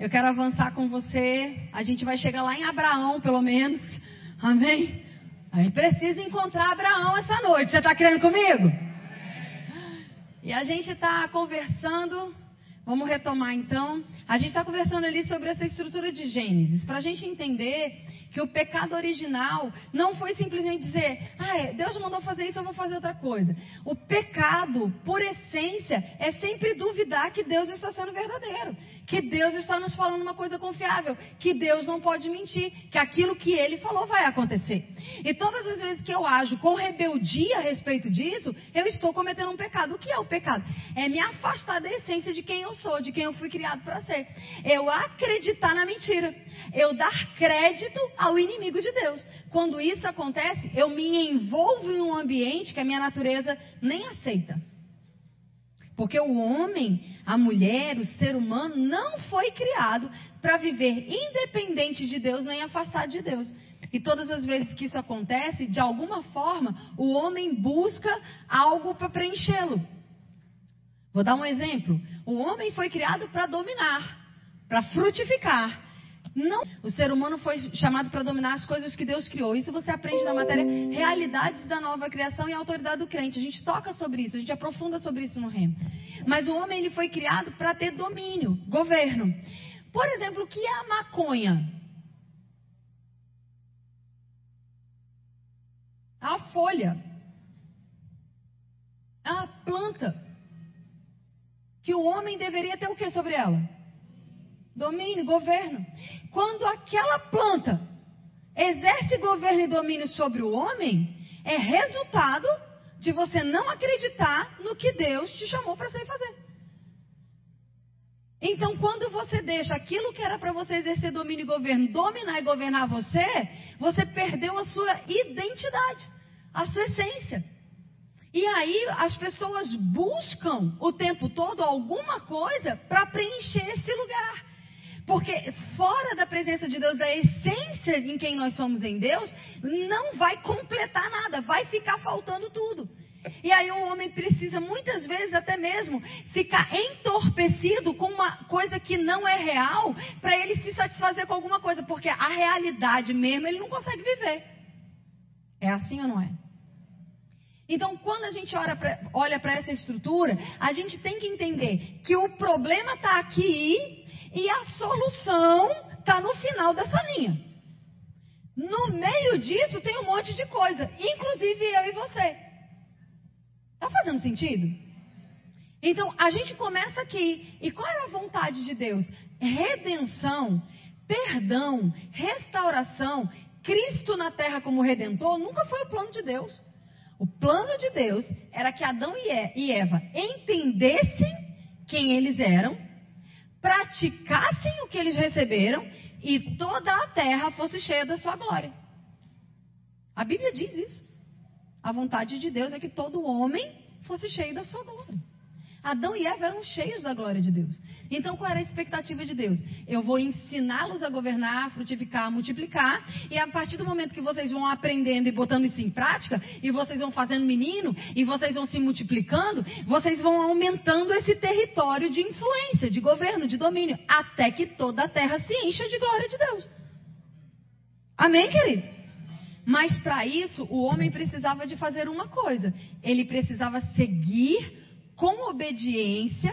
Eu quero avançar com você. A gente vai chegar lá em Abraão, pelo menos. Amém? A gente precisa encontrar Abraão essa noite. Você está querendo comigo? E a gente está conversando. Vamos retomar então. A gente está conversando ali sobre essa estrutura de Gênesis. Para a gente entender que o pecado original não foi simplesmente dizer, ah, é, Deus mandou fazer isso, eu vou fazer outra coisa. O pecado, por essência, é sempre duvidar que Deus está sendo verdadeiro, que Deus está nos falando uma coisa confiável, que Deus não pode mentir, que aquilo que Ele falou vai acontecer. E todas as vezes que eu ajo com rebeldia a respeito disso, eu estou cometendo um pecado. O que é o pecado? É me afastar da essência de quem eu sou, de quem eu fui criado para ser. Eu acreditar na mentira. Eu dar crédito ao inimigo de Deus. Quando isso acontece, eu me envolvo em um ambiente que a minha natureza nem aceita. Porque o homem, a mulher, o ser humano não foi criado para viver independente de Deus nem afastado de Deus. E todas as vezes que isso acontece, de alguma forma, o homem busca algo para preenchê-lo. Vou dar um exemplo. O homem foi criado para dominar, para frutificar. Não, o ser humano foi chamado para dominar as coisas que Deus criou. Isso você aprende na matéria Realidades da Nova Criação e Autoridade do Crente. A gente toca sobre isso, a gente aprofunda sobre isso no remo. Mas o homem ele foi criado para ter domínio, governo. Por exemplo, o que é a maconha? A folha. A planta. Que o homem deveria ter o que sobre ela? Domínio, governo. Quando aquela planta exerce governo e domínio sobre o homem, é resultado de você não acreditar no que Deus te chamou para ser fazer. Então, quando você deixa aquilo que era para você exercer domínio e governo, dominar e governar você, você perdeu a sua identidade, a sua essência. E aí as pessoas buscam o tempo todo alguma coisa para preencher esse lugar. Porque fora da presença de Deus, da essência em quem nós somos em Deus, não vai completar nada, vai ficar faltando tudo. E aí o homem precisa muitas vezes até mesmo ficar entorpecido com uma coisa que não é real, para ele se satisfazer com alguma coisa, porque a realidade mesmo ele não consegue viver. É assim ou não é? Então, quando a gente olha para essa estrutura, a gente tem que entender que o problema está aqui e a solução está no final dessa linha. No meio disso tem um monte de coisa, inclusive eu e você. Está fazendo sentido? Então a gente começa aqui. E qual era a vontade de Deus? Redenção, perdão, restauração. Cristo na terra como redentor nunca foi o plano de Deus. O plano de Deus era que Adão e Eva entendessem quem eles eram praticassem o que eles receberam e toda a terra fosse cheia da sua glória. A Bíblia diz isso. A vontade de Deus é que todo homem fosse cheio da sua glória. Adão e Eva eram cheios da glória de Deus. Então, qual era a expectativa de Deus? Eu vou ensiná-los a governar, a frutificar, a multiplicar, e a partir do momento que vocês vão aprendendo e botando isso em prática, e vocês vão fazendo menino, e vocês vão se multiplicando, vocês vão aumentando esse território de influência, de governo, de domínio, até que toda a terra se encha de glória de Deus. Amém, querido? Mas para isso, o homem precisava de fazer uma coisa: ele precisava seguir com obediência,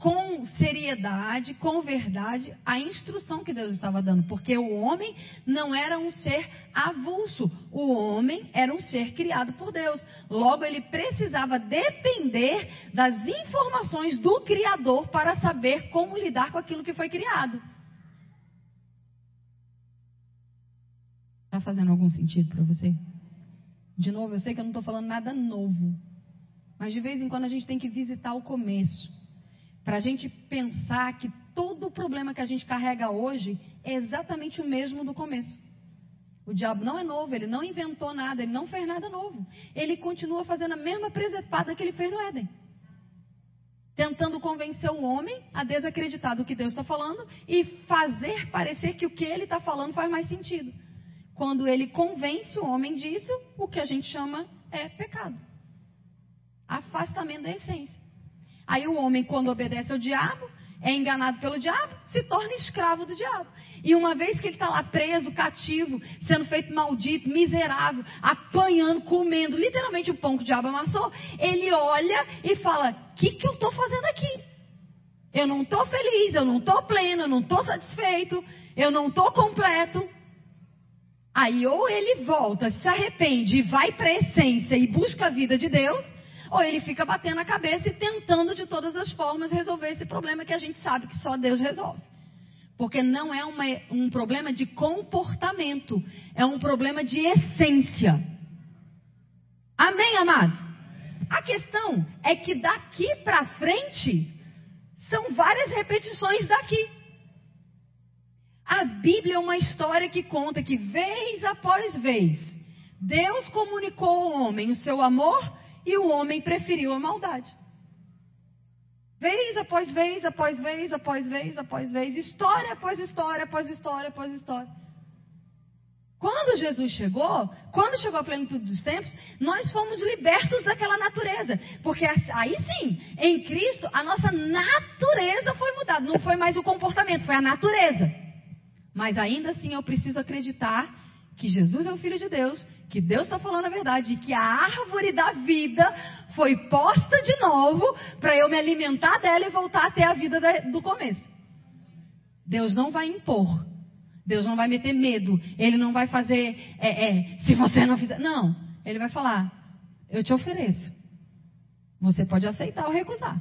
com seriedade, com verdade, a instrução que Deus estava dando. Porque o homem não era um ser avulso. O homem era um ser criado por Deus. Logo, ele precisava depender das informações do Criador para saber como lidar com aquilo que foi criado. Está fazendo algum sentido para você? De novo, eu sei que eu não estou falando nada novo. Mas de vez em quando a gente tem que visitar o começo. Para a gente pensar que todo o problema que a gente carrega hoje é exatamente o mesmo do começo. O diabo não é novo, ele não inventou nada, ele não fez nada novo. Ele continua fazendo a mesma presepada que ele fez no Éden. Tentando convencer o homem a desacreditar do que Deus está falando e fazer parecer que o que ele está falando faz mais sentido. Quando ele convence o homem disso, o que a gente chama é pecado. Afastamento da essência. Aí o homem, quando obedece ao diabo, é enganado pelo diabo, se torna escravo do diabo. E uma vez que ele está lá preso, cativo, sendo feito maldito, miserável, apanhando, comendo literalmente o pão que o diabo amassou, ele olha e fala: O que, que eu estou fazendo aqui? Eu não estou feliz, eu não estou pleno, eu não estou satisfeito, eu não estou completo. Aí ou ele volta, se arrepende e vai para a essência e busca a vida de Deus, ou ele fica batendo a cabeça e tentando de todas as formas resolver esse problema que a gente sabe que só Deus resolve. Porque não é uma, um problema de comportamento, é um problema de essência. Amém, amados? A questão é que daqui para frente são várias repetições daqui. A Bíblia é uma história que conta que vez após vez Deus comunicou ao homem o seu amor e o homem preferiu a maldade. Vez após vez, após vez, após vez, após vez, história após história, após história, após história. Quando Jesus chegou, quando chegou a plenitude dos tempos, nós fomos libertos daquela natureza. Porque aí sim, em Cristo, a nossa natureza foi mudada. Não foi mais o comportamento, foi a natureza. Mas ainda assim eu preciso acreditar que Jesus é o Filho de Deus, que Deus está falando a verdade, e que a árvore da vida foi posta de novo para eu me alimentar dela e voltar a ter a vida do começo. Deus não vai impor. Deus não vai meter medo. Ele não vai fazer, é, é, se você não fizer. Não. Ele vai falar: Eu te ofereço. Você pode aceitar ou recusar.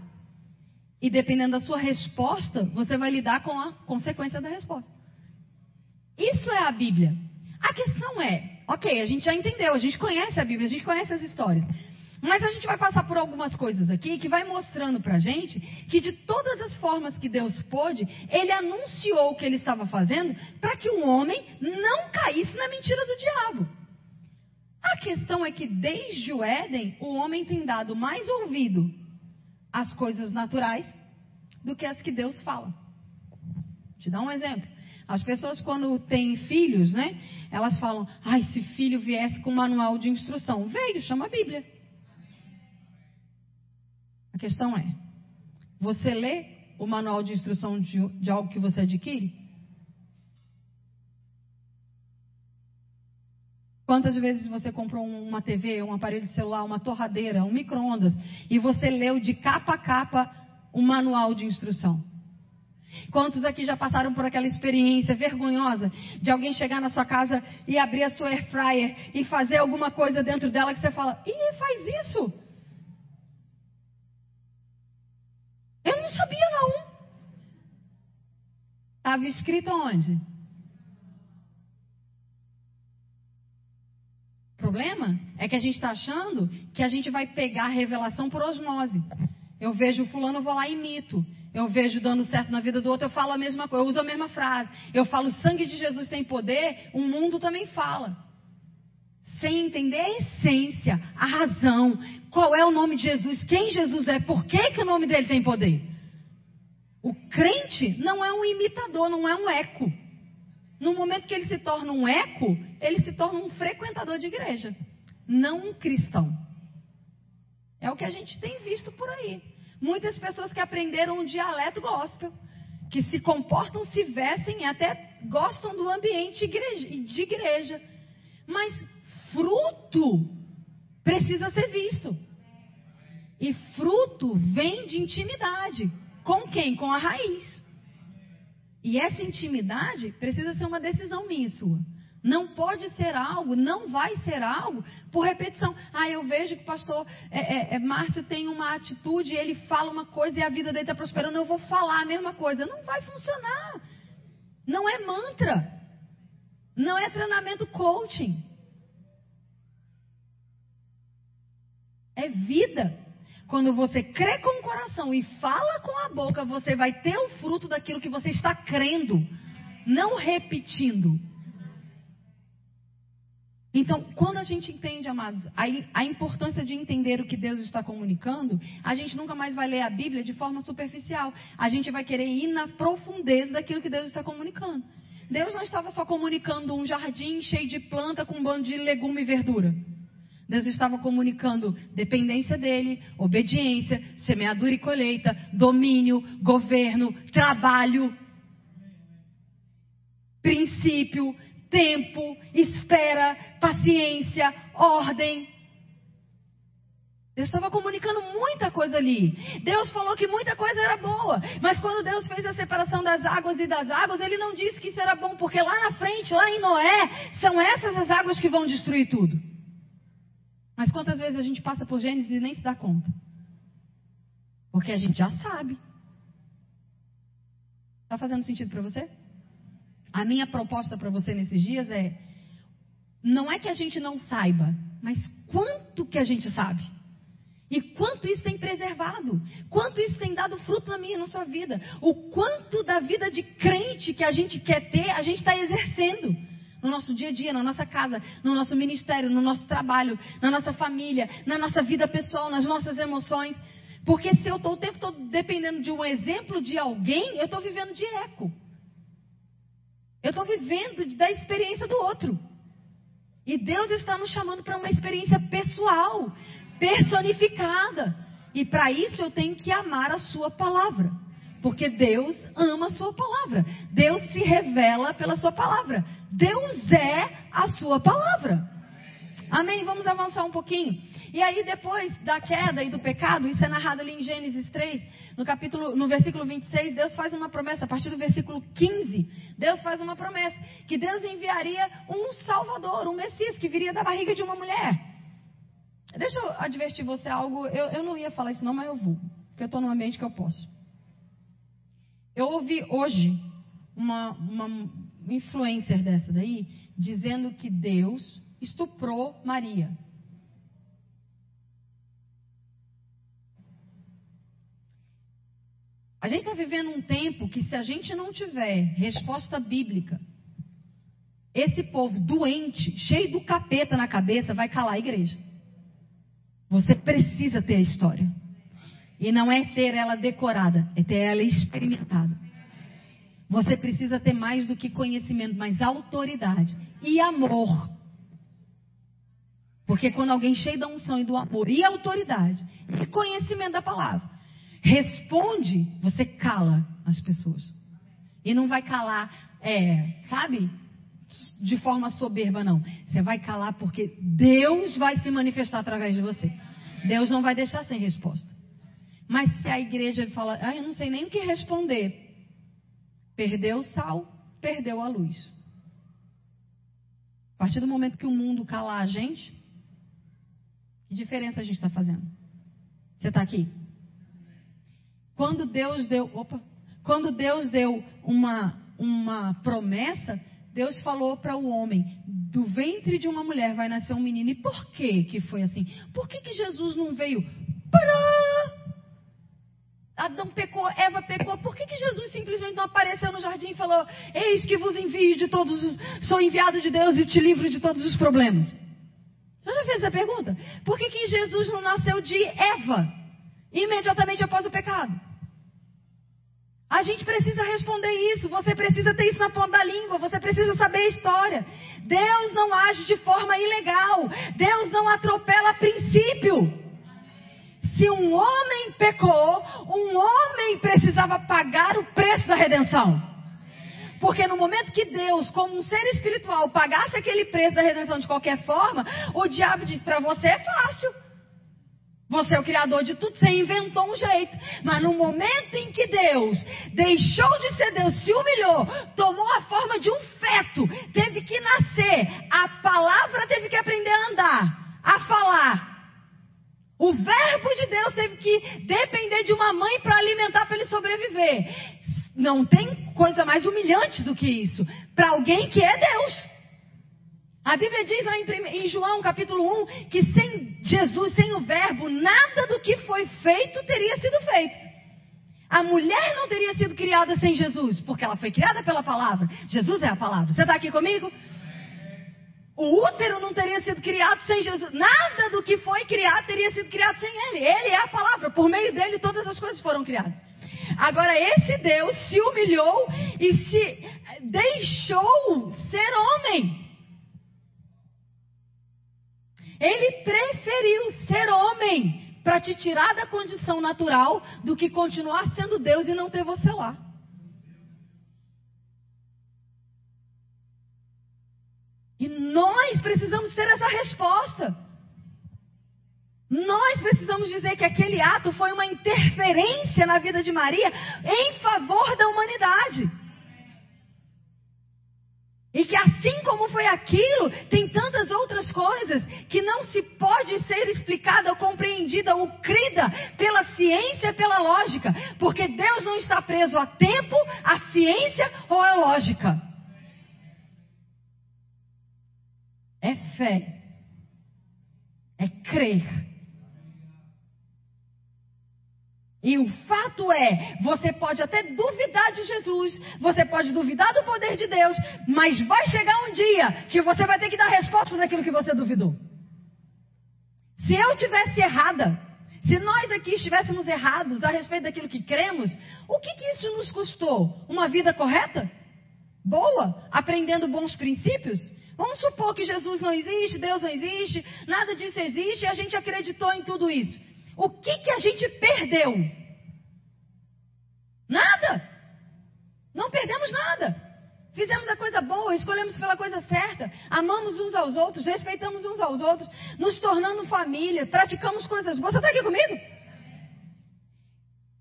E dependendo da sua resposta, você vai lidar com a consequência da resposta. Isso é a Bíblia. A questão é, ok, a gente já entendeu, a gente conhece a Bíblia, a gente conhece as histórias. Mas a gente vai passar por algumas coisas aqui que vai mostrando pra gente que de todas as formas que Deus pôde, ele anunciou o que ele estava fazendo para que o homem não caísse na mentira do diabo. A questão é que desde o Éden, o homem tem dado mais ouvido às coisas naturais do que às que Deus fala. Te dar um exemplo. As pessoas, quando têm filhos, né? Elas falam: ai, se filho viesse com manual de instrução. Veio, chama a Bíblia. A questão é: você lê o manual de instrução de, de algo que você adquire? Quantas vezes você comprou uma TV, um aparelho celular, uma torradeira, um micro-ondas e você leu de capa a capa o manual de instrução? Quantos aqui já passaram por aquela experiência vergonhosa de alguém chegar na sua casa e abrir a sua air fryer e fazer alguma coisa dentro dela que você fala, ih, faz isso? Eu não sabia não. Estava escrito onde? O problema é que a gente está achando que a gente vai pegar a revelação por osmose. Eu vejo fulano, eu vou lá e imito. Eu vejo dando certo na vida do outro, eu falo a mesma coisa, eu uso a mesma frase. Eu falo, o sangue de Jesus tem poder, o mundo também fala. Sem entender a essência, a razão, qual é o nome de Jesus, quem Jesus é, por que, que o nome dele tem poder. O crente não é um imitador, não é um eco. No momento que ele se torna um eco, ele se torna um frequentador de igreja, não um cristão. É o que a gente tem visto por aí. Muitas pessoas que aprenderam um dialeto gospel, que se comportam, se vestem e até gostam do ambiente de igreja. Mas fruto precisa ser visto. E fruto vem de intimidade. Com quem? Com a raiz. E essa intimidade precisa ser uma decisão minha e sua. Não pode ser algo, não vai ser algo por repetição. Ah, eu vejo que o pastor é, é, é, Márcio tem uma atitude, ele fala uma coisa e a vida dele está prosperando, eu vou falar a mesma coisa. Não vai funcionar. Não é mantra. Não é treinamento coaching. É vida. Quando você crê com o coração e fala com a boca, você vai ter o fruto daquilo que você está crendo, não repetindo. Então, quando a gente entende, amados, a, a, importância de entender o que Deus está comunicando, a gente nunca mais vai ler a Bíblia de forma superficial. A gente vai querer ir na profundeza daquilo que Deus está comunicando. Deus não estava só comunicando um jardim cheio de planta com um bando de legume e verdura. Deus estava comunicando dependência dele, obediência, semeadura e colheita, domínio, governo, trabalho, princípio, tempo, espera, paciência, ordem. Deus estava comunicando muita coisa ali. Deus falou que muita coisa era boa. Mas quando Deus fez a separação das águas e das águas, Ele não disse que isso era bom, porque lá na frente, lá em Noé, são essas as águas que vão destruir tudo. Mas quantas vezes a gente passa por Gênesis e nem se dá conta? Porque a gente já sabe. Está fazendo sentido para você? A minha proposta para você nesses dias é: não é que a gente não saiba, mas quanto que a gente sabe. E quanto isso tem preservado, quanto isso tem dado fruto na minha na sua vida. O quanto da vida de crente que a gente quer ter, a gente está exercendo. No nosso dia a dia, na nossa casa, no nosso ministério, no nosso trabalho, na nossa família, na nossa vida pessoal, nas nossas emoções. Porque se eu estou o tempo todo dependendo de um exemplo de alguém, eu estou vivendo de eco. Eu estou vivendo da experiência do outro. E Deus está nos chamando para uma experiência pessoal, personificada. E para isso eu tenho que amar a Sua palavra. Porque Deus ama a Sua palavra. Deus se revela pela Sua palavra. Deus é a Sua palavra. Amém? Vamos avançar um pouquinho. E aí, depois da queda e do pecado, isso é narrado ali em Gênesis 3, no capítulo, no versículo 26, Deus faz uma promessa, a partir do versículo 15, Deus faz uma promessa, que Deus enviaria um Salvador, um Messias, que viria da barriga de uma mulher. Deixa eu advertir você algo, eu, eu não ia falar isso não, mas eu vou, porque eu estou num ambiente que eu posso. Eu ouvi hoje uma, uma influencer dessa daí, dizendo que Deus estuprou Maria. A gente está vivendo um tempo que, se a gente não tiver resposta bíblica, esse povo doente, cheio do capeta na cabeça, vai calar a igreja. Você precisa ter a história. E não é ter ela decorada, é ter ela experimentada. Você precisa ter mais do que conhecimento, mas autoridade e amor. Porque quando alguém cheio da unção e do amor e autoridade e conhecimento da palavra, responde, você cala as pessoas. E não vai calar, é, sabe? De forma soberba, não. Você vai calar porque Deus vai se manifestar através de você. Deus não vai deixar sem resposta. Mas se a igreja fala, ah, eu não sei nem o que responder, perdeu o sal, perdeu a luz. A partir do momento que o mundo calar a gente, que diferença a gente está fazendo? Você está aqui? Quando Deus deu, opa, quando Deus deu uma, uma promessa, Deus falou para o homem: do ventre de uma mulher vai nascer um menino. E por que que foi assim? Por que, que Jesus não veio? Pará! Adão pecou, Eva pecou. Por que, que Jesus simplesmente não apareceu no jardim e falou: Eis que vos envio de todos os. Sou enviado de Deus e te livro de todos os problemas? Você já fez essa pergunta? Por que, que Jesus não nasceu de Eva imediatamente após o pecado? A gente precisa responder isso, você precisa ter isso na ponta da língua, você precisa saber a história. Deus não age de forma ilegal, Deus não atropela princípio. Se um homem pecou, um homem precisava pagar o preço da redenção. Porque no momento que Deus, como um ser espiritual, pagasse aquele preço da redenção de qualquer forma, o diabo disse: para você é fácil. Você é o criador de tudo, você inventou um jeito. Mas no momento em que Deus deixou de ser Deus, se humilhou, tomou a forma de um feto, teve que nascer, a palavra teve que aprender a andar, a falar. O verbo de Deus teve que depender de uma mãe para alimentar, para ele sobreviver. Não tem coisa mais humilhante do que isso. Para alguém que é Deus. A Bíblia diz lá em, João capítulo 1 que sem Jesus, sem o Verbo, nada do que foi feito teria sido feito. A mulher não teria sido criada sem Jesus, porque ela foi criada pela palavra. Jesus é a palavra. Você está aqui comigo? O útero não teria sido criado sem Jesus. Nada do que foi criado teria sido criado sem Ele. Ele é a palavra. Por meio dele, todas as coisas foram criadas. Agora, esse Deus se humilhou e se deixou ser homem. Ele preferiu ser homem para te tirar da condição natural do que continuar sendo Deus e não ter você lá. E nós precisamos ter essa resposta. Nós precisamos dizer que aquele ato foi uma interferência na vida de Maria em favor da humanidade. E que assim como foi aquilo, tem tantas outras coisas que não se pode ser explicada ou compreendida ou crida pela ciência, pela lógica. Porque Deus não está preso a tempo, a ciência ou a lógica. É fé. É crer. E o fato é, você pode até duvidar de Jesus, você pode duvidar do poder de Deus, mas vai chegar um dia que você vai ter que dar respostas daquilo que você duvidou. Se eu tivesse errada, se nós aqui estivéssemos errados a respeito daquilo que cremos, o que, que isso nos custou? Uma vida correta? Boa? Aprendendo bons princípios? Vamos supor que Jesus não existe, Deus não existe, nada disso existe e a gente acreditou em tudo isso. O que, que a gente perdeu? Nada. Não perdemos nada. Fizemos a coisa boa, escolhemos pela coisa certa, amamos uns aos outros, respeitamos uns aos outros, nos tornando família, praticamos coisas boas. Você está aqui comigo?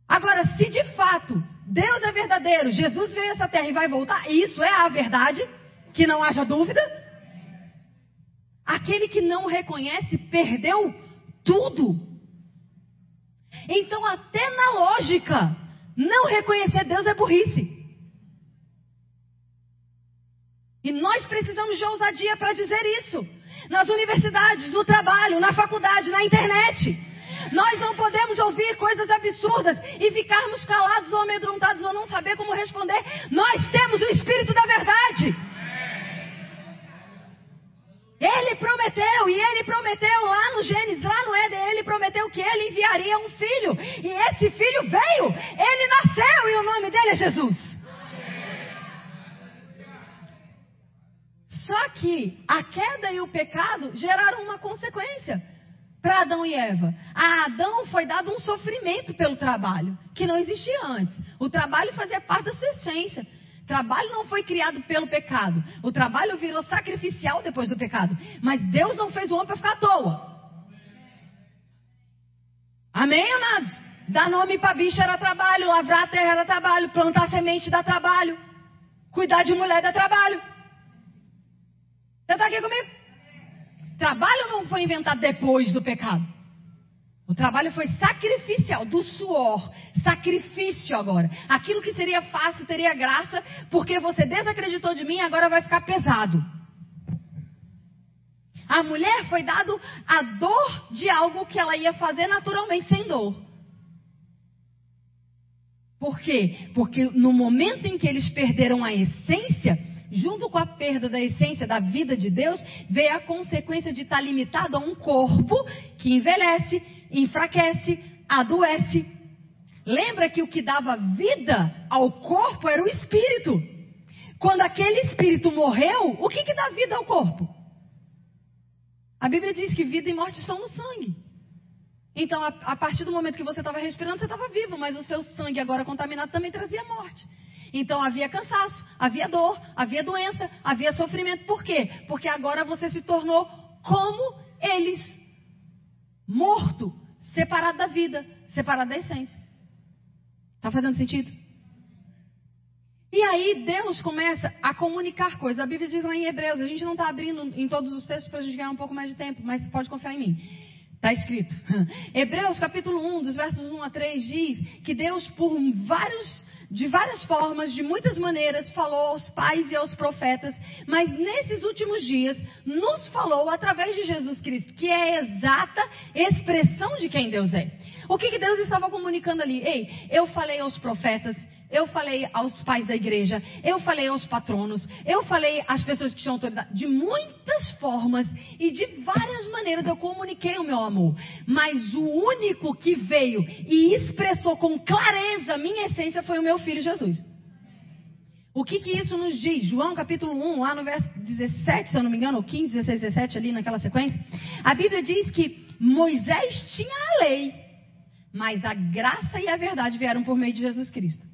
Agora, se de fato Deus é verdadeiro, Jesus veio a essa terra e vai voltar, isso é a verdade, que não haja dúvida. Aquele que não reconhece perdeu tudo. Então, até na lógica, não reconhecer Deus é burrice. E nós precisamos de ousadia para dizer isso. Nas universidades, no trabalho, na faculdade, na internet. Nós não podemos ouvir coisas absurdas e ficarmos calados ou amedrontados ou não saber como responder. Nós temos o Espírito da Verdade. Ele prometeu, e ele prometeu lá no Gênesis, lá no Éden, ele prometeu que ele enviaria um filho. E esse filho veio, ele nasceu, e o nome dele é Jesus. Só que a queda e o pecado geraram uma consequência para Adão e Eva. A Adão foi dado um sofrimento pelo trabalho, que não existia antes. O trabalho fazia parte da sua essência. Trabalho não foi criado pelo pecado. O trabalho virou sacrificial depois do pecado. Mas Deus não fez o homem para ficar à toa. Amém, amados? Dar nome para bicho era trabalho, lavrar a terra era trabalho, plantar semente dá trabalho, cuidar de mulher dá trabalho. Você está aqui comigo? Trabalho não foi inventado depois do pecado. O trabalho foi sacrificial, do suor. Sacrifício agora. Aquilo que seria fácil teria graça, porque você desacreditou de mim, agora vai ficar pesado. A mulher foi dado a dor de algo que ela ia fazer naturalmente sem dor. Por quê? Porque no momento em que eles perderam a essência, junto com a perda da essência da vida de Deus, veio a consequência de estar limitado a um corpo que envelhece, enfraquece, adoece. Lembra que o que dava vida ao corpo era o espírito. Quando aquele espírito morreu, o que, que dá vida ao corpo? A Bíblia diz que vida e morte estão no sangue. Então, a, a partir do momento que você estava respirando, você estava vivo, mas o seu sangue agora contaminado também trazia morte. Então havia cansaço, havia dor, havia doença, havia sofrimento. Por quê? Porque agora você se tornou como eles, morto, separado da vida, separado da essência. Está fazendo sentido? E aí Deus começa a comunicar coisas. A Bíblia diz lá em Hebreus, a gente não está abrindo em todos os textos para a gente ganhar um pouco mais de tempo, mas pode confiar em mim. Está escrito. Hebreus capítulo 1, dos versos 1 a 3 diz que Deus, por vários de várias formas, de muitas maneiras, falou aos pais e aos profetas, mas nesses últimos dias nos falou através de Jesus Cristo, que é a exata expressão de quem Deus é. O que, que Deus estava comunicando ali? Ei, eu falei aos profetas, eu falei aos pais da igreja, eu falei aos patronos, eu falei às pessoas que tinham autoridade. De muitas formas e de várias maneiras eu comuniquei o meu amor. Mas o único que veio e expressou com clareza a minha essência foi o meu filho Jesus. O que, que isso nos diz? João capítulo 1, lá no verso 17, se eu não me engano, ou 15, 16, 17, ali naquela sequência. A Bíblia diz que Moisés tinha a lei, mas a graça e a verdade vieram por meio de Jesus Cristo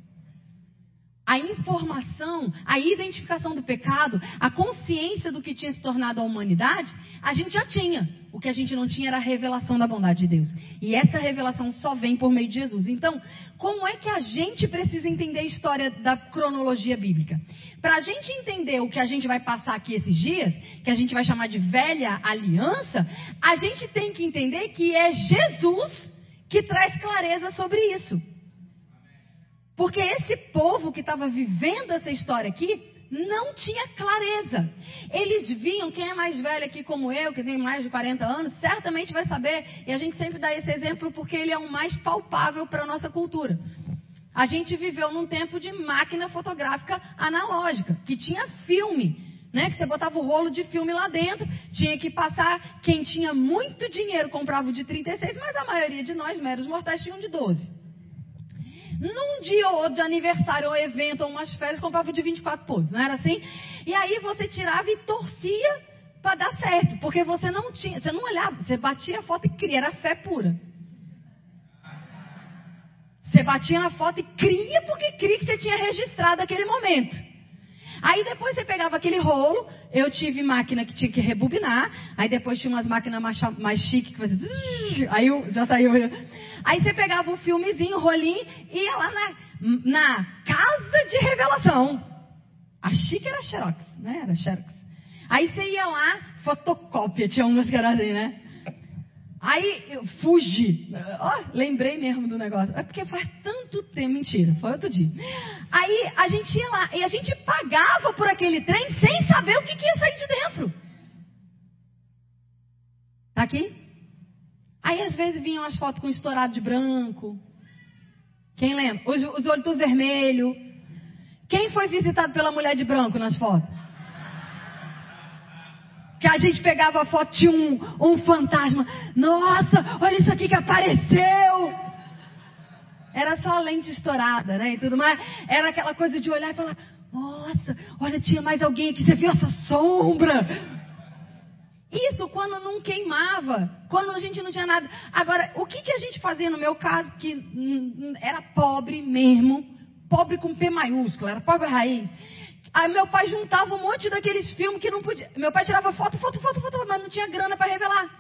a informação, a identificação do pecado, a consciência do que tinha se tornado a humanidade, a gente já tinha. O que a gente não tinha era a revelação da bondade de Deus. E essa revelação só vem por meio de Jesus. Então, como é que a gente precisa entender a história da cronologia bíblica? Para a gente entender o que a gente vai passar aqui esses dias, que a gente vai chamar de velha aliança, a gente tem que entender que é Jesus que traz clareza sobre isso. Porque esse povo que estava vivendo essa história aqui não tinha clareza. Eles viam, quem é mais velho aqui como eu, que tem mais de 40 anos, certamente vai saber, e a gente sempre dá esse exemplo porque ele é o mais palpável para a nossa cultura. A gente viveu num tempo de máquina fotográfica analógica, que tinha filme, né? Que você botava o rolo de filme lá dentro, tinha que passar. Quem tinha muito dinheiro comprava o de 36, mas a maioria de nós, meros mortais, tinham de 12. Num dia ou outro de aniversário, ou evento, ou umas férias, comprava de 24 pontos, não era assim? E aí você tirava e torcia para dar certo, porque você não tinha, você não olhava, você batia a foto e cria, era fé pura. Você batia na foto e cria porque cria que você tinha registrado aquele momento. Aí depois você pegava aquele rolo, eu tive máquina que tinha que rebobinar, aí depois tinha umas máquinas mais, mais chiques que fazia. Aí já saiu. Aí você pegava o filmezinho, o rolinho, e ia lá na, na casa de revelação. A chique era Xerox, né? Era Xerox. Aí você ia lá, fotocópia, tinha umas que era assim, né? Aí eu fugi. Oh, lembrei mesmo do negócio. É porque faz tanto tempo. Mentira, foi outro dia. Aí a gente ia lá e a gente pagava por aquele trem sem saber o que, que ia sair de dentro. Tá aqui? Aí às vezes vinham as fotos com estourado de branco. Quem lembra? Os, os olhos tudo vermelho. Quem foi visitado pela mulher de branco nas fotos? Que a gente pegava a foto de um, um fantasma. Nossa, olha isso aqui que apareceu. Era só a lente estourada, né? E tudo mais. Era aquela coisa de olhar e falar: Nossa, olha, tinha mais alguém aqui. Você viu essa sombra? Isso quando não queimava, quando a gente não tinha nada. Agora, o que, que a gente fazia no meu caso, que era pobre mesmo, pobre com P maiúsculo, era pobre raiz. Aí meu pai juntava um monte daqueles filmes que não podia. Meu pai tirava foto, foto, foto, foto, mas não tinha grana para revelar.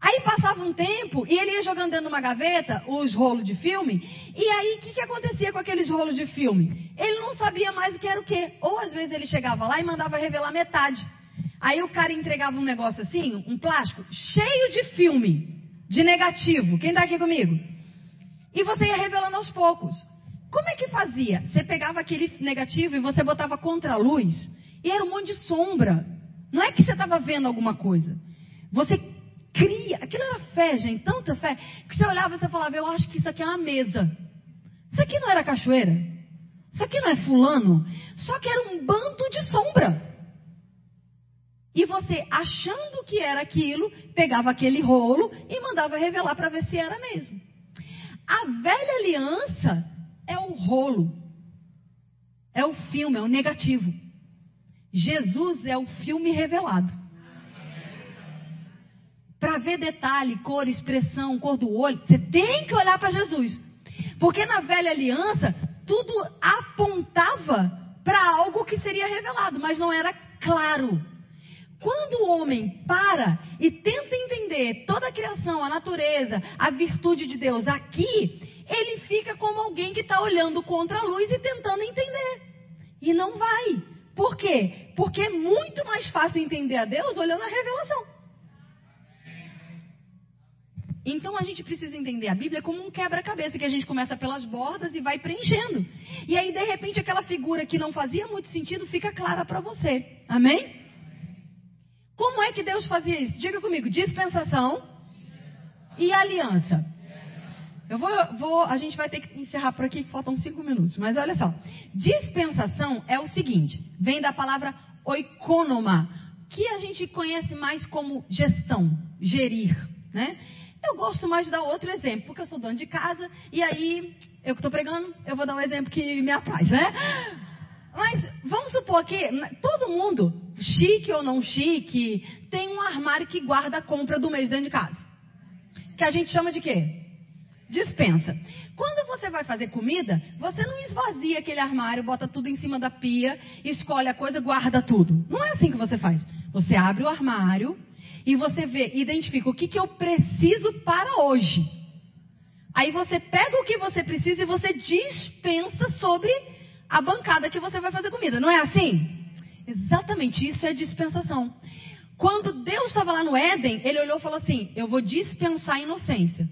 Aí passava um tempo e ele ia jogando dentro de uma gaveta os rolos de filme. E aí o que, que acontecia com aqueles rolos de filme? Ele não sabia mais o que era o que. Ou às vezes ele chegava lá e mandava revelar metade. Aí o cara entregava um negócio assim, um plástico, cheio de filme, de negativo. Quem está aqui comigo? E você ia revelando aos poucos. Como é que fazia? Você pegava aquele negativo e você botava contra a luz, e era um monte de sombra. Não é que você estava vendo alguma coisa. Você cria. Aquilo era fé, gente, tanta fé, que você olhava e você falava, eu acho que isso aqui é uma mesa. Isso aqui não era cachoeira. Isso aqui não é fulano. Só que era um bando de sombra. E você, achando que era aquilo, pegava aquele rolo e mandava revelar para ver se era mesmo. A velha aliança é o rolo, é o filme, é o negativo. Jesus é o filme revelado. Para ver detalhe, cor, expressão, cor do olho, você tem que olhar para Jesus. Porque na velha aliança, tudo apontava para algo que seria revelado, mas não era claro. Quando o homem para e tenta entender toda a criação, a natureza, a virtude de Deus aqui, ele fica como alguém que está olhando contra a luz e tentando entender. E não vai. Por quê? Porque é muito mais fácil entender a Deus olhando a revelação. Então a gente precisa entender a Bíblia como um quebra-cabeça que a gente começa pelas bordas e vai preenchendo. E aí, de repente, aquela figura que não fazia muito sentido fica clara para você. Amém? Como é que Deus fazia isso? Diga comigo: dispensação e aliança. Eu vou, vou, a gente vai ter que encerrar por aqui, faltam cinco minutos. Mas olha só, dispensação é o seguinte: vem da palavra oikonoma, que a gente conhece mais como gestão, gerir, né? Eu gosto mais de dar outro exemplo, porque eu sou dono de casa e aí eu que estou pregando, eu vou dar um exemplo que me apraz, né? supor que todo mundo, chique ou não chique, tem um armário que guarda a compra do mês dentro de casa. Que a gente chama de quê? Dispensa. Quando você vai fazer comida, você não esvazia aquele armário, bota tudo em cima da pia, escolhe a coisa, guarda tudo. Não é assim que você faz. Você abre o armário e você vê, identifica o que, que eu preciso para hoje. Aí você pega o que você precisa e você dispensa sobre a bancada que você vai fazer comida. Não é assim? Exatamente, isso é dispensação. Quando Deus estava lá no Éden, ele olhou e falou assim: Eu vou dispensar a inocência.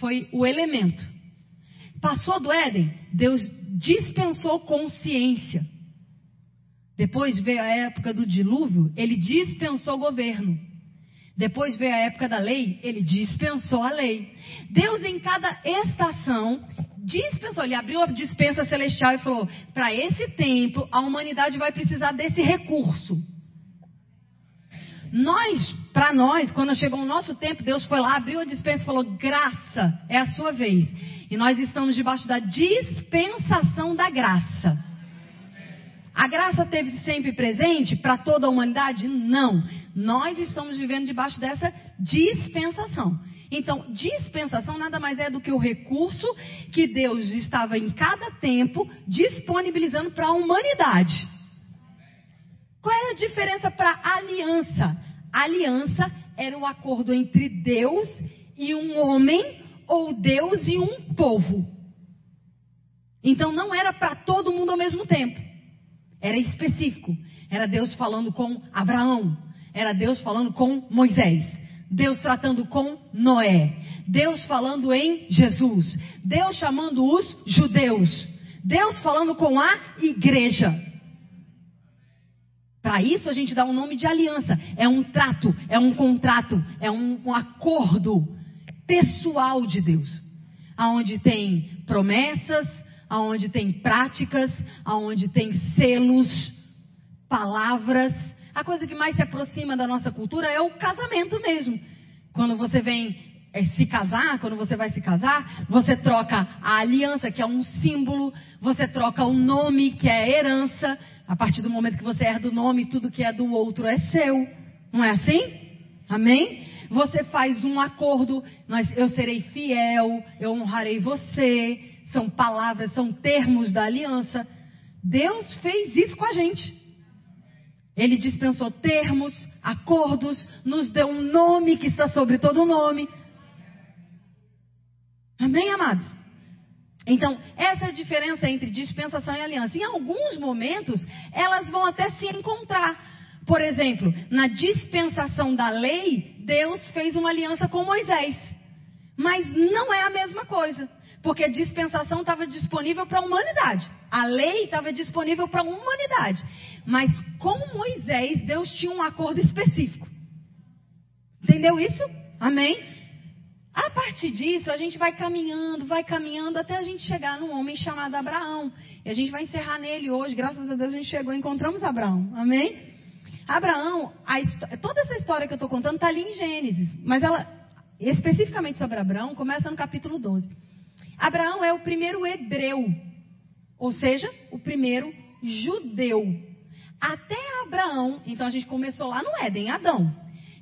Foi o elemento. Passou do Éden, Deus dispensou consciência. Depois veio a época do dilúvio, ele dispensou governo. Depois veio a época da lei, ele dispensou a lei. Deus, em cada estação, dispensou. Ele abriu a dispensa celestial e falou: para esse tempo, a humanidade vai precisar desse recurso. Nós, para nós, quando chegou o nosso tempo, Deus foi lá, abriu a dispensa e falou: graça, é a sua vez. E nós estamos debaixo da dispensação da graça. A graça teve sempre presente para toda a humanidade? Não. Nós estamos vivendo debaixo dessa dispensação. Então, dispensação nada mais é do que o recurso que Deus estava em cada tempo disponibilizando para a humanidade. Qual é a diferença para aliança? Aliança era o acordo entre Deus e um homem ou Deus e um povo. Então não era para todo mundo ao mesmo tempo. Era específico. Era Deus falando com Abraão. Era Deus falando com Moisés. Deus tratando com Noé. Deus falando em Jesus. Deus chamando os judeus. Deus falando com a igreja. Para isso a gente dá um nome de aliança. É um trato, é um contrato, é um, um acordo pessoal de Deus. Aonde tem promessas, aonde tem práticas, aonde tem selos, palavras. A coisa que mais se aproxima da nossa cultura é o casamento mesmo. Quando você vem é, se casar, quando você vai se casar, você troca a aliança, que é um símbolo, você troca o nome, que é herança. A partir do momento que você herda o nome, tudo que é do outro é seu. Não é assim? Amém? Você faz um acordo, nós, eu serei fiel, eu honrarei você, são palavras, são termos da aliança. Deus fez isso com a gente. Ele dispensou termos, acordos, nos deu um nome que está sobre todo nome. Amém, amados? Então, essa é a diferença entre dispensação e aliança. Em alguns momentos, elas vão até se encontrar. Por exemplo, na dispensação da lei, Deus fez uma aliança com Moisés. Mas não é a mesma coisa. Porque a dispensação estava disponível para a humanidade. A lei estava disponível para a humanidade. Mas com Moisés, Deus tinha um acordo específico. Entendeu isso? Amém? A partir disso, a gente vai caminhando, vai caminhando até a gente chegar num homem chamado Abraão. E a gente vai encerrar nele hoje. Graças a Deus a gente chegou e encontramos Abraão. Amém? Abraão, toda essa história que eu estou contando está ali em Gênesis. Mas ela, especificamente sobre Abraão, começa no capítulo 12. Abraão é o primeiro hebreu, ou seja, o primeiro judeu. Até Abraão, então a gente começou lá no Éden, Adão.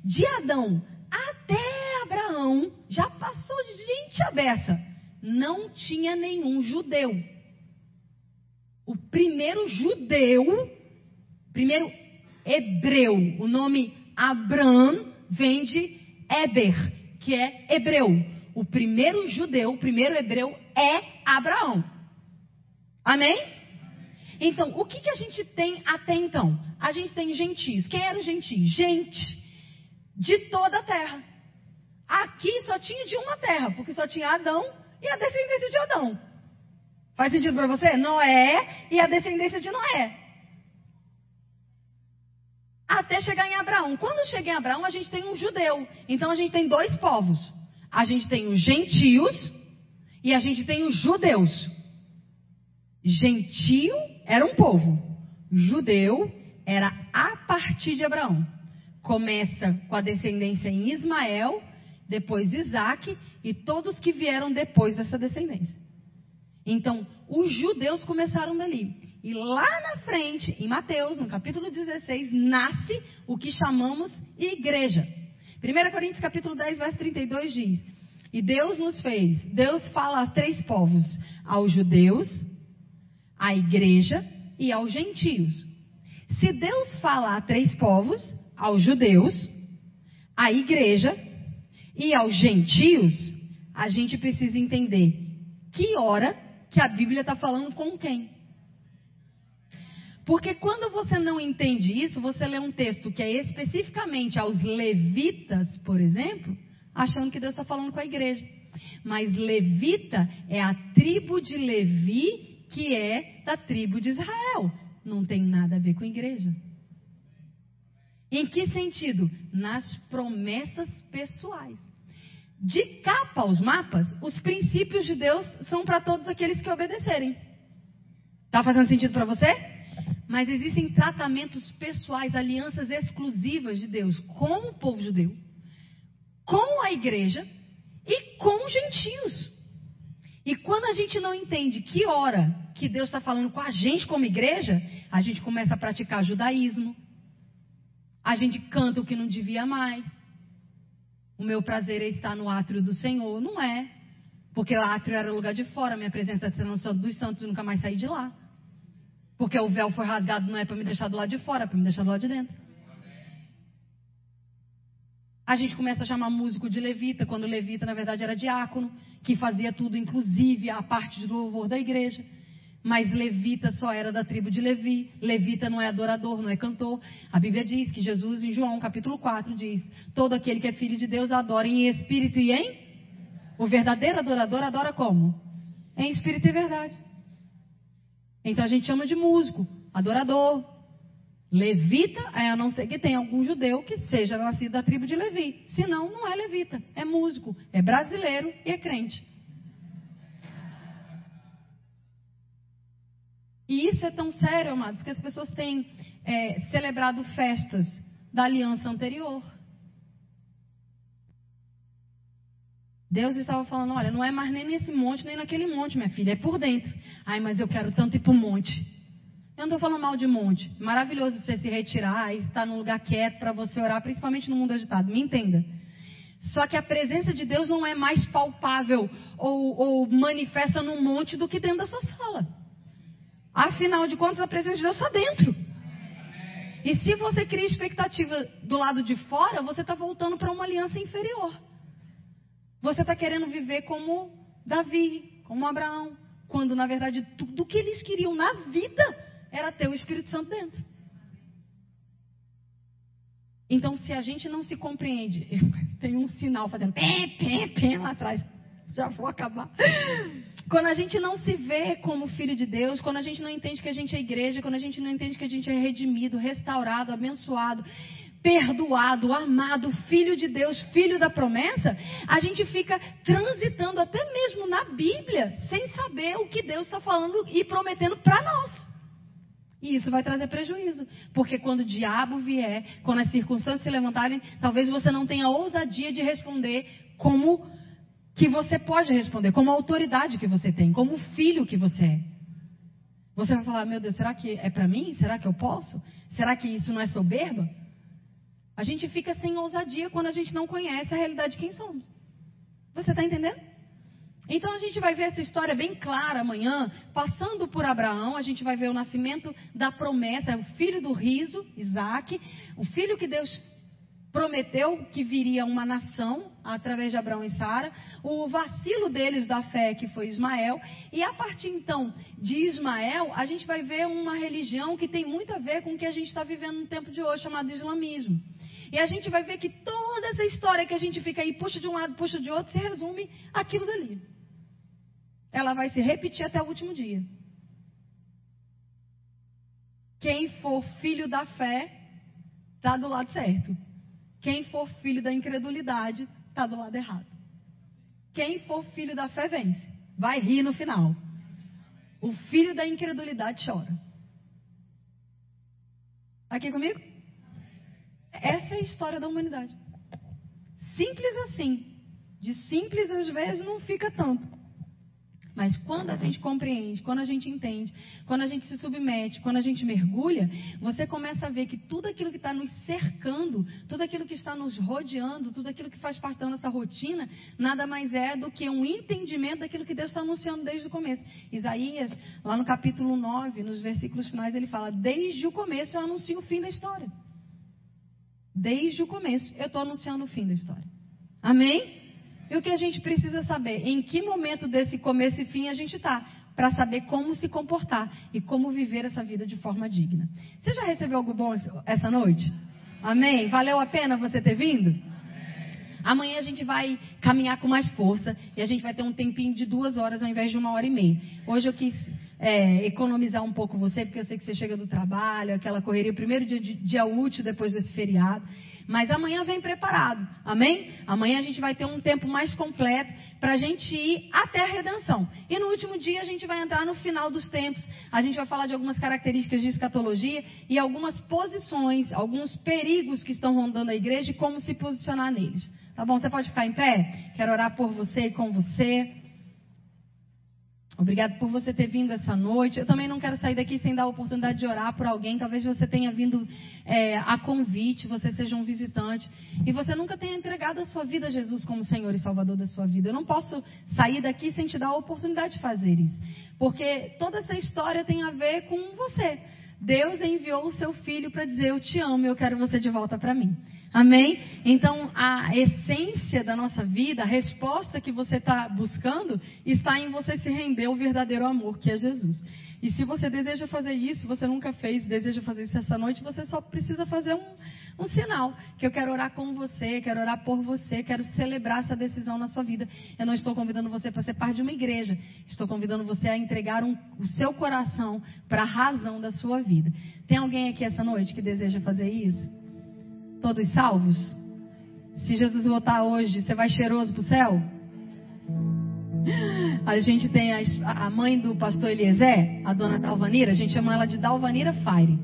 De Adão até Abraão, já passou de gente abessa. Não tinha nenhum judeu. O primeiro judeu, primeiro hebreu, o nome Abrão vem de Eber, que é hebreu o primeiro judeu, o primeiro hebreu é Abraão. Amém? Então, o que, que a gente tem até então? A gente tem gentios. Quem eram gentios? Gente de toda a terra. Aqui só tinha de uma terra, porque só tinha Adão e a descendência de Adão. Faz sentido para você? Noé e a descendência de Noé. Até chegar em Abraão. Quando chega em Abraão, a gente tem um judeu. Então a gente tem dois povos. A gente tem os gentios e a gente tem os judeus. Gentio era um povo, judeu era a partir de Abraão. Começa com a descendência em Ismael, depois Isaac e todos que vieram depois dessa descendência. Então, os judeus começaram dali. E lá na frente, em Mateus, no capítulo 16, nasce o que chamamos igreja. 1 Coríntios capítulo 10, verso 32 diz: E Deus nos fez, Deus fala a três povos, aos judeus, à igreja e aos gentios. Se Deus fala a três povos, aos judeus, à igreja e aos gentios, a gente precisa entender que hora que a Bíblia está falando com quem. Porque quando você não entende isso, você lê um texto que é especificamente aos levitas, por exemplo, achando que Deus está falando com a igreja. Mas levita é a tribo de Levi, que é da tribo de Israel. Não tem nada a ver com a igreja. Em que sentido? Nas promessas pessoais. De capa aos mapas, os princípios de Deus são para todos aqueles que obedecerem. Está fazendo sentido para você? Mas existem tratamentos pessoais, alianças exclusivas de Deus com o povo judeu, com a igreja e com os gentios. E quando a gente não entende que hora que Deus está falando com a gente como igreja, a gente começa a praticar judaísmo, a gente canta o que não devia mais. O meu prazer é estar no átrio do Senhor. Não é. Porque o átrio era o lugar de fora, minha presença é no Santo dos Santos nunca mais saí de lá. Porque o véu foi rasgado não é para me deixar do lado de fora, é para me deixar do lado de dentro. A gente começa a chamar músico de levita, quando levita na verdade era diácono, que fazia tudo, inclusive a parte de louvor da igreja. Mas levita só era da tribo de Levi. Levita não é adorador, não é cantor. A Bíblia diz que Jesus, em João capítulo 4, diz: Todo aquele que é filho de Deus adora em espírito e em. O verdadeiro adorador adora como? Em espírito e verdade. Então a gente chama de músico, adorador. Levita é a não ser que tenha algum judeu que seja nascido da tribo de Levi. Senão, não é levita, é músico, é brasileiro e é crente. E isso é tão sério, amados, que as pessoas têm é, celebrado festas da aliança anterior. Deus estava falando: olha, não é mais nem nesse monte, nem naquele monte, minha filha, é por dentro. Ai, mas eu quero tanto ir para o monte. Eu não estou falando mal de monte. Maravilhoso você se retirar e estar num lugar quieto para você orar, principalmente no mundo agitado. Me entenda. Só que a presença de Deus não é mais palpável ou, ou manifesta num monte do que dentro da sua sala. Afinal de contas, a presença de Deus está dentro. E se você cria expectativa do lado de fora, você está voltando para uma aliança inferior. Você está querendo viver como Davi, como Abraão, quando na verdade tudo que eles queriam na vida era ter o Espírito Santo dentro. Então, se a gente não se compreende, tem um sinal fazendo pé, pé, pé lá atrás, já vou acabar. Quando a gente não se vê como filho de Deus, quando a gente não entende que a gente é igreja, quando a gente não entende que a gente é redimido, restaurado, abençoado, perdoado, amado, filho de Deus, filho da promessa, a gente fica transitando até mesmo na Bíblia sem saber o que Deus está falando e prometendo para nós. E isso vai trazer prejuízo. Porque quando o diabo vier, quando as circunstâncias se levantarem, talvez você não tenha ousadia de responder como que você pode responder, como a autoridade que você tem, como filho que você é. Você vai falar, meu Deus, será que é para mim? Será que eu posso? Será que isso não é soberba? A gente fica sem ousadia quando a gente não conhece a realidade de quem somos. Você está entendendo? Então a gente vai ver essa história bem clara amanhã, passando por Abraão, a gente vai ver o nascimento da promessa, o filho do riso, Isaac, o filho que Deus prometeu que viria uma nação através de Abraão e Sara, o vacilo deles da fé que foi Ismael, e a partir então de Ismael, a gente vai ver uma religião que tem muito a ver com o que a gente está vivendo no tempo de hoje, chamado islamismo. E a gente vai ver que toda essa história que a gente fica aí, puxa de um lado, puxa de outro, se resume aquilo dali. Ela vai se repetir até o último dia. Quem for filho da fé, está do lado certo. Quem for filho da incredulidade está do lado errado. Quem for filho da fé vence. Vai rir no final. O filho da incredulidade chora. Aqui comigo? Essa é a história da humanidade. Simples assim. De simples às vezes não fica tanto. Mas quando a gente compreende, quando a gente entende, quando a gente se submete, quando a gente mergulha, você começa a ver que tudo aquilo que está nos cercando, tudo aquilo que está nos rodeando, tudo aquilo que faz parte da nossa rotina, nada mais é do que um entendimento daquilo que Deus está anunciando desde o começo. Isaías, lá no capítulo 9, nos versículos finais, ele fala: Desde o começo eu anuncio o fim da história. Desde o começo eu estou anunciando o fim da história. Amém? E o que a gente precisa saber? Em que momento desse começo e fim a gente está? Para saber como se comportar e como viver essa vida de forma digna. Você já recebeu algo bom essa noite? Amém? Valeu a pena você ter vindo? Amanhã a gente vai caminhar com mais força e a gente vai ter um tempinho de duas horas ao invés de uma hora e meia. Hoje eu quis é, economizar um pouco você, porque eu sei que você chega do trabalho, aquela correria, primeiro dia, dia útil depois desse feriado. Mas amanhã vem preparado, amém? Amanhã a gente vai ter um tempo mais completo para a gente ir até a redenção. E no último dia a gente vai entrar no final dos tempos. A gente vai falar de algumas características de escatologia e algumas posições, alguns perigos que estão rondando a igreja e como se posicionar neles. Tá bom? Você pode ficar em pé? Quero orar por você e com você. Obrigado por você ter vindo essa noite. Eu também não quero sair daqui sem dar a oportunidade de orar por alguém. Talvez você tenha vindo é, a convite, você seja um visitante e você nunca tenha entregado a sua vida a Jesus como Senhor e Salvador da sua vida. Eu não posso sair daqui sem te dar a oportunidade de fazer isso, porque toda essa história tem a ver com você. Deus enviou o seu filho para dizer: Eu te amo, eu quero você de volta para mim. Amém? Então, a essência da nossa vida, a resposta que você está buscando, está em você se render ao verdadeiro amor, que é Jesus. E se você deseja fazer isso, você nunca fez, deseja fazer isso essa noite, você só precisa fazer um, um sinal. Que eu quero orar com você, quero orar por você, quero celebrar essa decisão na sua vida. Eu não estou convidando você para ser parte de uma igreja. Estou convidando você a entregar um, o seu coração para a razão da sua vida. Tem alguém aqui essa noite que deseja fazer isso? Todos salvos? Se Jesus voltar hoje, você vai cheiroso para o céu? A gente tem a, a, mãe do pastor Eliezer, a dona Dalvanira, a gente chama ela de Dalvanira Fire.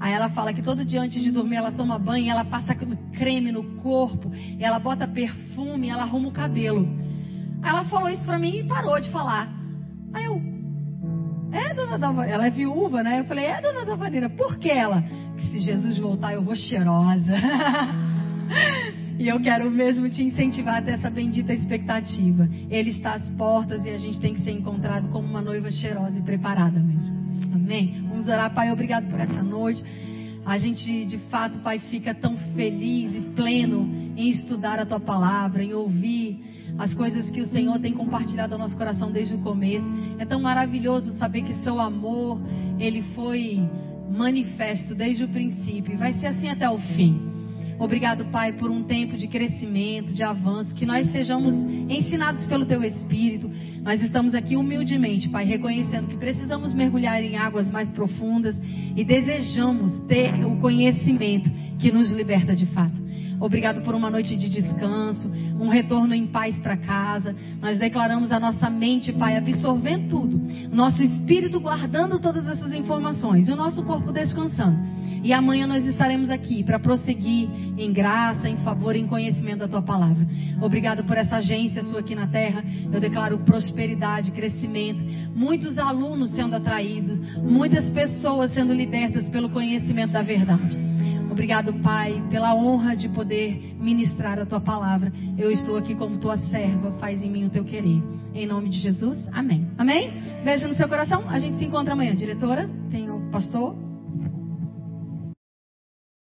Aí ela fala que todo dia antes de dormir ela toma banho, ela passa creme no corpo, ela bota perfume, ela arruma o cabelo. Aí ela falou isso pra mim e parou de falar. Aí eu, é dona Dalvanira, ela é viúva, né? Eu falei, é dona Dalvanira, por que ela? Que se Jesus voltar eu vou cheirosa. e eu quero mesmo te incentivar a ter essa bendita expectativa. Ele está às portas e a gente tem que ser encontrado como uma noiva cheirosa e preparada mesmo. Amém? Vamos orar, Pai, obrigado por essa noite. A gente, de fato, Pai, fica tão feliz e pleno em estudar a Tua palavra, em ouvir as coisas que o Senhor tem compartilhado ao nosso coração desde o começo. É tão maravilhoso saber que Seu amor, Ele foi manifesto desde o princípio vai ser assim até o fim. Obrigado, Pai, por um tempo de crescimento, de avanço, que nós sejamos ensinados pelo Teu Espírito. Nós estamos aqui humildemente, Pai, reconhecendo que precisamos mergulhar em águas mais profundas e desejamos ter o conhecimento que nos liberta de fato. Obrigado por uma noite de descanso, um retorno em paz para casa. Nós declaramos a nossa mente, Pai, absorvendo tudo. Nosso espírito guardando todas essas informações. E o nosso corpo descansando. E amanhã nós estaremos aqui para prosseguir em graça, em favor em conhecimento da tua palavra. Obrigado por essa agência sua aqui na terra. Eu declaro prosperidade, crescimento, muitos alunos sendo atraídos, muitas pessoas sendo libertas pelo conhecimento da verdade. Obrigado, Pai, pela honra de poder ministrar a tua palavra. Eu estou aqui como tua serva, faz em mim o teu querer. Em nome de Jesus, amém. Amém? Beijo no seu coração. A gente se encontra amanhã. Diretora, tem o pastor.